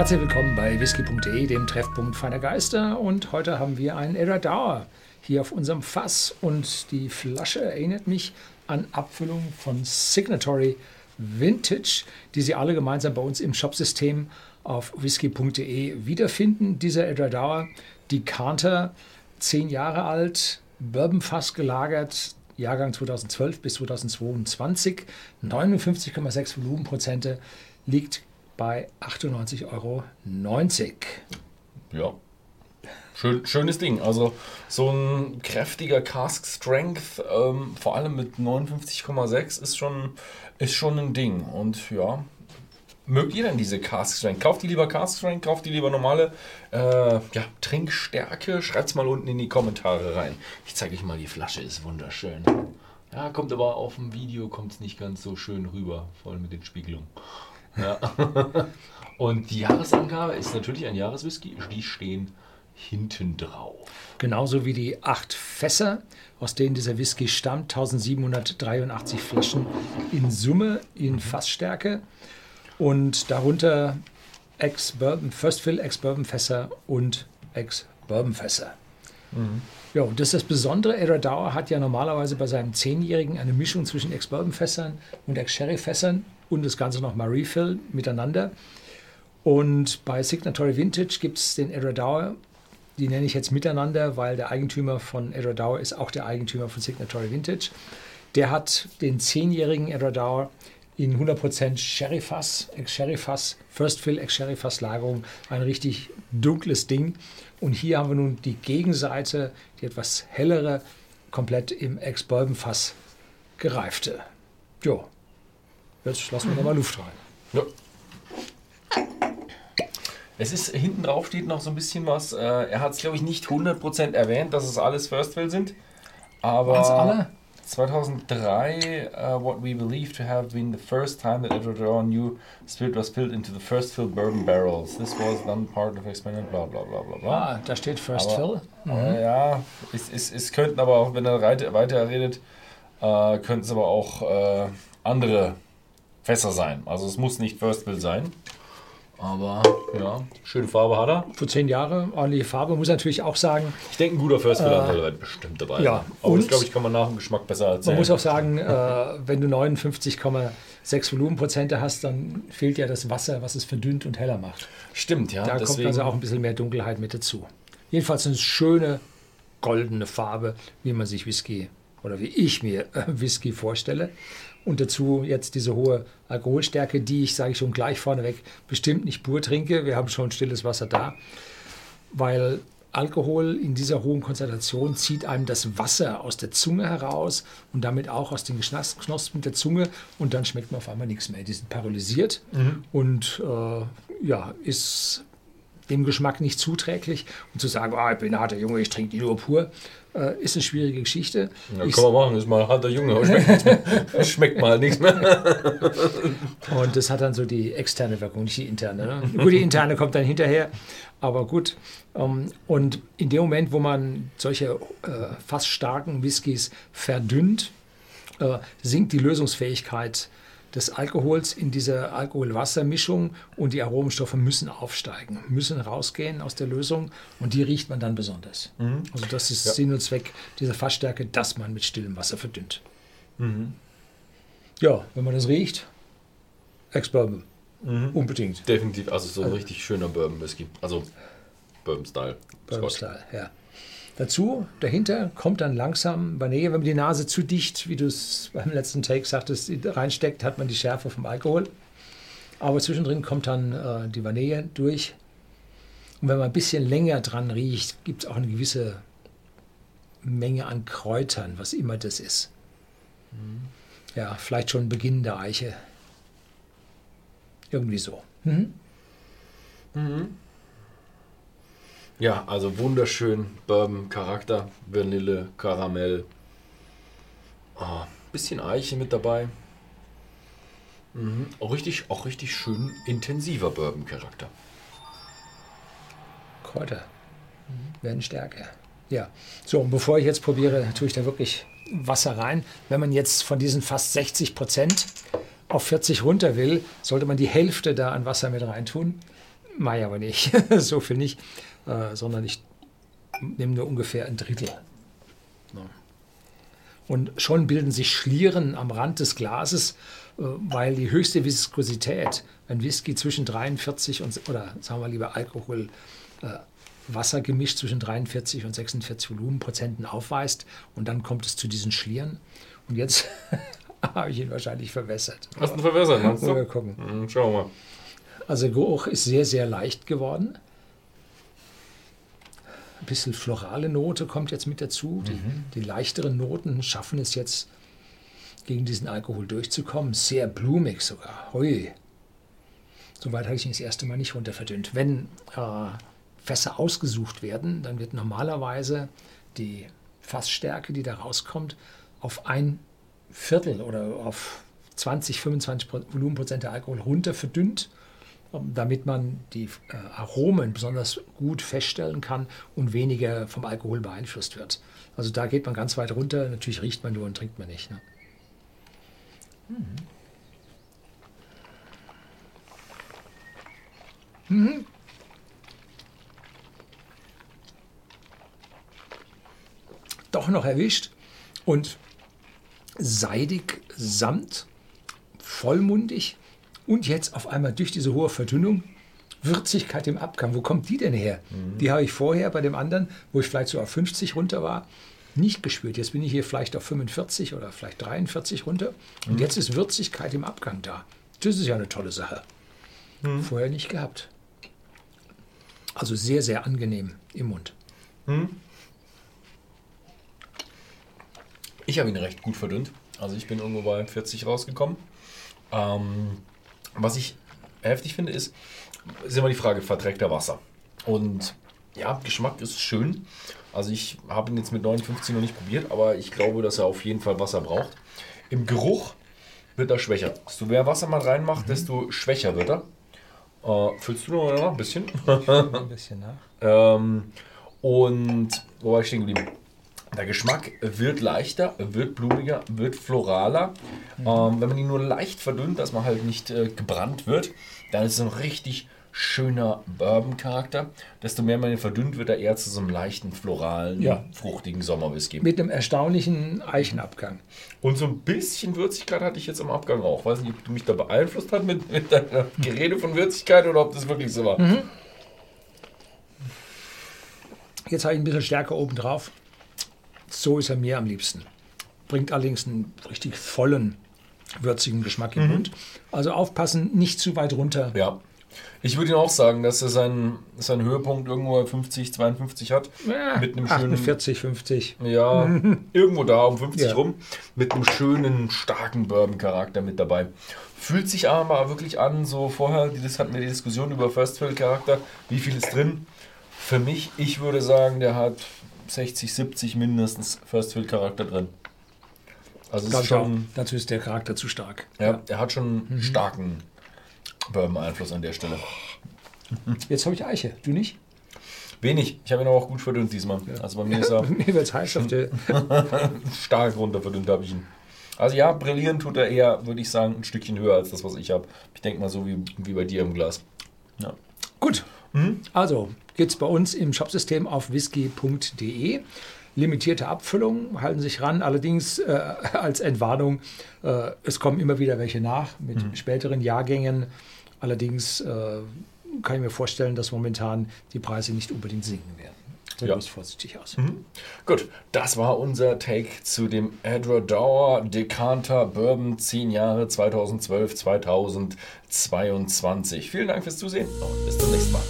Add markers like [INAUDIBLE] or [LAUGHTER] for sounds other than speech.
Herzlich willkommen bei whisky.de, dem Treffpunkt feiner Geister. Und heute haben wir einen Eradauer hier auf unserem Fass. Und die Flasche erinnert mich an Abfüllung von Signatory Vintage, die Sie alle gemeinsam bei uns im Shopsystem auf whisky.de wiederfinden. Dieser Eradauer, die Decanter, zehn Jahre alt, Bourbonfass gelagert, Jahrgang 2012 bis 2022, 59,6 Volumenprozente, liegt bei 98,90 Euro. Ja. Schön, schönes Ding. Also so ein kräftiger Cask Strength, ähm, vor allem mit 59,6 ist schon, ist schon ein Ding. Und ja, mögt ihr denn diese Cask Strength? Kauft die lieber Cask Strength, kauft die lieber normale äh, ja, Trinkstärke? Schreibt es mal unten in die Kommentare rein. Ich zeige euch mal, die Flasche ist wunderschön. Ja, kommt aber auf dem Video kommt nicht ganz so schön rüber, vor allem mit den Spiegelungen. Ja. [LAUGHS] Und die Jahresangabe ist natürlich ein Jahreswhisky. Die stehen hinten drauf. Genauso wie die acht Fässer, aus denen dieser Whisky stammt. 1783 Flaschen in Summe in Fassstärke. Und darunter Ex-Bourbon, First Fill, Ex-Bourbon-Fässer und Ex-Bourbon-Fässer. Mhm. Ja, und das ist das Besondere. Edward Dauer hat ja normalerweise bei seinem Zehnjährigen eine Mischung zwischen Ex-Bourbon-Fässern und Ex-Sherry-Fässern und das Ganze nochmal Refill miteinander. Und bei Signatory Vintage gibt es den Edward die nenne ich jetzt miteinander, weil der Eigentümer von Edward ist auch der Eigentümer von Signatory Vintage. Der hat den zehnjährigen Edward in 100% Sherry-Fass, Ex-Sherry-Fass, First Fill, Ex-Sherry-Fass-Lagerung, ein richtig dunkles Ding. Und hier haben wir nun die Gegenseite, die etwas hellere, komplett im Ex-Bourbon-Fass gereifte. Jo, Jetzt lassen wir nochmal Luft rein. Ja. Es ist, hinten drauf steht noch so ein bisschen was. Äh, er hat es, glaube ich, nicht 100% erwähnt, dass es alles First Fill sind. Aber alle? 2003, uh, what we believe to have been the first time that Edward new spirit was filled into the first fill bourbon barrels. This was then part of expanded bla bla bla bla bla. Ah, da steht First aber, Fill. Mhm. Äh, ja, es, es, es könnten aber auch, wenn er weiter redet, äh, könnten es aber auch äh, andere Fässer sein. Also es muss nicht First Fill sein. Aber ja, schöne Farbe hat er. Für zehn Jahre, ordentliche Farbe. Muss natürlich auch sagen. Ich denke, ein guter First Fill äh, bestimmt dabei. Ja, aber das glaube ich kann man nach dem Geschmack besser erzählen. Man muss auch sagen, äh, wenn du 59,6 Volumenprozente hast, dann fehlt ja das Wasser, was es verdünnt und heller macht. Stimmt, ja. Da deswegen. kommt also auch ein bisschen mehr Dunkelheit mit dazu. Jedenfalls eine schöne goldene Farbe, wie man sich Whisky oder wie ich mir äh, Whisky vorstelle. Und dazu jetzt diese hohe Alkoholstärke, die ich, sage ich schon gleich vorneweg, bestimmt nicht pur trinke. Wir haben schon stilles Wasser da, weil Alkohol in dieser hohen Konzentration zieht einem das Wasser aus der Zunge heraus und damit auch aus den Knospen der Zunge und dann schmeckt man auf einmal nichts mehr. Die sind paralysiert mhm. und äh, ja, ist dem Geschmack nicht zuträglich. Und zu sagen, oh, ich bin ein harter Junge, ich trinke die nur pur, äh, ist eine schwierige Geschichte. Ja, ich, kann man machen, ist mal ein harter Junge, schmeckt, schmeckt mal nichts mehr. [LAUGHS] Und das hat dann so die externe Wirkung, nicht die interne. Ne? Gut, die interne kommt dann hinterher, aber gut. Ähm, und in dem Moment, wo man solche äh, fast starken Whiskys verdünnt, äh, sinkt die Lösungsfähigkeit des Alkohols in dieser Alkohol-Wasser-Mischung und die Aromenstoffe müssen aufsteigen, müssen rausgehen aus der Lösung und die riecht man dann besonders. Mhm. Also das ist ja. Sinn und Zweck dieser Fassstärke, dass man mit stillem Wasser verdünnt. Mhm. Ja, wenn man das riecht, Ex-Bourbon. Mhm. Unbedingt. Definitiv, also so ein also, richtig schöner Bourbon-Whisky. Also Bourbon-Style. Bourbon-Style, ja. Dazu, dahinter kommt dann langsam Vanille. Wenn man die Nase zu dicht, wie du es beim letzten Take sagtest, reinsteckt, hat man die Schärfe vom Alkohol. Aber zwischendrin kommt dann äh, die Vanille durch. Und wenn man ein bisschen länger dran riecht, gibt es auch eine gewisse Menge an Kräutern, was immer das ist. Mhm. Ja, vielleicht schon Beginn der Eiche. Irgendwie so. Mhm. Mhm. Ja, also wunderschön. Bourbon, Charakter, Vanille, Karamell. Oh, bisschen Eiche mit dabei. Mhm. Auch, richtig, auch richtig schön intensiver Bourbon-Charakter. Kräuter werden stärker. Ja, so, und bevor ich jetzt probiere, tue ich da wirklich Wasser rein. Wenn man jetzt von diesen fast 60 Prozent auf 40 runter will, sollte man die Hälfte da an Wasser mit reintun Mai aber nicht, [LAUGHS] so viel nicht, äh, sondern ich nehme nur ungefähr ein Drittel. Und schon bilden sich Schlieren am Rand des Glases, äh, weil die höchste Viskosität, ein Whisky zwischen 43 und, oder sagen wir lieber Alkohol, äh, Wasser gemischt zwischen 43 und 46 Volumenprozenten aufweist. Und dann kommt es zu diesen Schlieren. Und jetzt [LAUGHS] habe ich ihn wahrscheinlich verwässert. Hast du ihn verwässert, meinst du? Mal gucken. Hm, schauen wir mal. Also Geruch ist sehr, sehr leicht geworden. Ein bisschen florale Note kommt jetzt mit dazu. Die, die leichteren Noten schaffen es jetzt, gegen diesen Alkohol durchzukommen. Sehr blumig sogar. Hui. Soweit habe ich ihn das erste Mal nicht runterverdünnt. Wenn äh, Fässer ausgesucht werden, dann wird normalerweise die Fassstärke, die da rauskommt, auf ein Viertel oder auf 20, 25 Pro- Volumenprozent der Alkohol runter verdünnt, damit man die äh, Aromen besonders gut feststellen kann und weniger vom Alkohol beeinflusst wird. Also da geht man ganz weit runter. Natürlich riecht man nur und trinkt man nicht. Ne? Mhm. Doch noch erwischt und seidig, samt, vollmundig und jetzt auf einmal durch diese hohe Verdünnung Würzigkeit im Abgang. Wo kommt die denn her? Die habe ich vorher bei dem anderen, wo ich vielleicht so auf 50 runter war, nicht gespürt. Jetzt bin ich hier vielleicht auf 45 oder vielleicht 43 runter und jetzt ist Würzigkeit im Abgang da. Das ist ja eine tolle Sache. Vorher nicht gehabt. Also sehr, sehr angenehm im Mund. Ich habe ihn recht gut verdünnt. Also ich bin irgendwo bei 40 rausgekommen. Ähm, was ich heftig finde, ist, ist immer die Frage, verträgt er Wasser? Und ja, Geschmack ist schön. Also ich habe ihn jetzt mit 59 noch nicht probiert, aber ich glaube, dass er auf jeden Fall Wasser braucht. Im Geruch wird er schwächer. Desto mehr Wasser man reinmacht, desto schwächer wird er. Äh, füllst du noch ein bisschen? Ein bisschen nach. [LAUGHS] Ähm, und wo war ich stehen geblieben? Der Geschmack wird leichter, wird blumiger, wird floraler. Ähm, wenn man ihn nur leicht verdünnt, dass man halt nicht äh, gebrannt wird, dann ist es ein richtig schöner Bourbon-Charakter. Desto mehr man ihn verdünnt, wird er eher zu so einem leichten, floralen, Ja. fruchtigen Sommerwhisky. Mit einem erstaunlichen Eichenabgang. Und so ein bisschen Würzigkeit hatte ich jetzt am Abgang auch. Weiß nicht, ob du mich da beeinflusst hast mit, mit deiner Gerede von Würzigkeit oder ob das wirklich so war. Jetzt habe ich ein bisschen stärker oben drauf. So ist er mir am liebsten. Bringt allerdings einen richtig vollen, würzigen Geschmack im Mund. Also aufpassen, nicht zu weit runter. Ja. Ich würde Ihnen auch sagen, dass er seinen, seinen Höhepunkt irgendwo bei 50, 52 hat. Ja, mit einem schönen. 48, 50. Ja, [LAUGHS] irgendwo da um 50 Ja. rum. Mit einem schönen, starken Bourbon-Charakter mit dabei. Fühlt sich aber wirklich an, so vorher, das hatten wir die Diskussion über First Fill-Charakter. Wie viel ist drin? Für mich, ich würde sagen, der hat 60, 70 mindestens First Fill-Charakter drin. Also ist schon. Dazu ist der Charakter zu stark. Ja, er hat schon Mhm. einen starken Bourbon-Einfluss an der Stelle. Jetzt habe ich Eiche. Du nicht? Wenig. Ich habe ihn aber auch gut verdünnt diesmal. Also bei mir ist er [LAUGHS] Mir wird es heiß auf der. [LAUGHS] stark runter verdünnt, habe ich ihn. Also ja, brillieren tut er eher, würde ich sagen, ein Stückchen höher als das, was ich habe. Ich denke mal so wie, wie bei dir im Glas. Ja. Gut. Also gibt es bei uns im Shopsystem auf whisky.de. Limitierte Abfüllung, halten sich ran. Allerdings äh, [LAUGHS] als Entwarnung, äh, es kommen immer wieder welche nach mit späteren Jahrgängen. Allerdings äh, kann ich mir vorstellen, dass momentan die Preise nicht unbedingt sinken werden. So Ja. vorsichtig aus. Gut, das war unser Take zu dem Edward Dower Decanter Bourbon 10 Jahre 2012, 2022. Vielen Dank fürs Zusehen und bis zum nächsten Mal.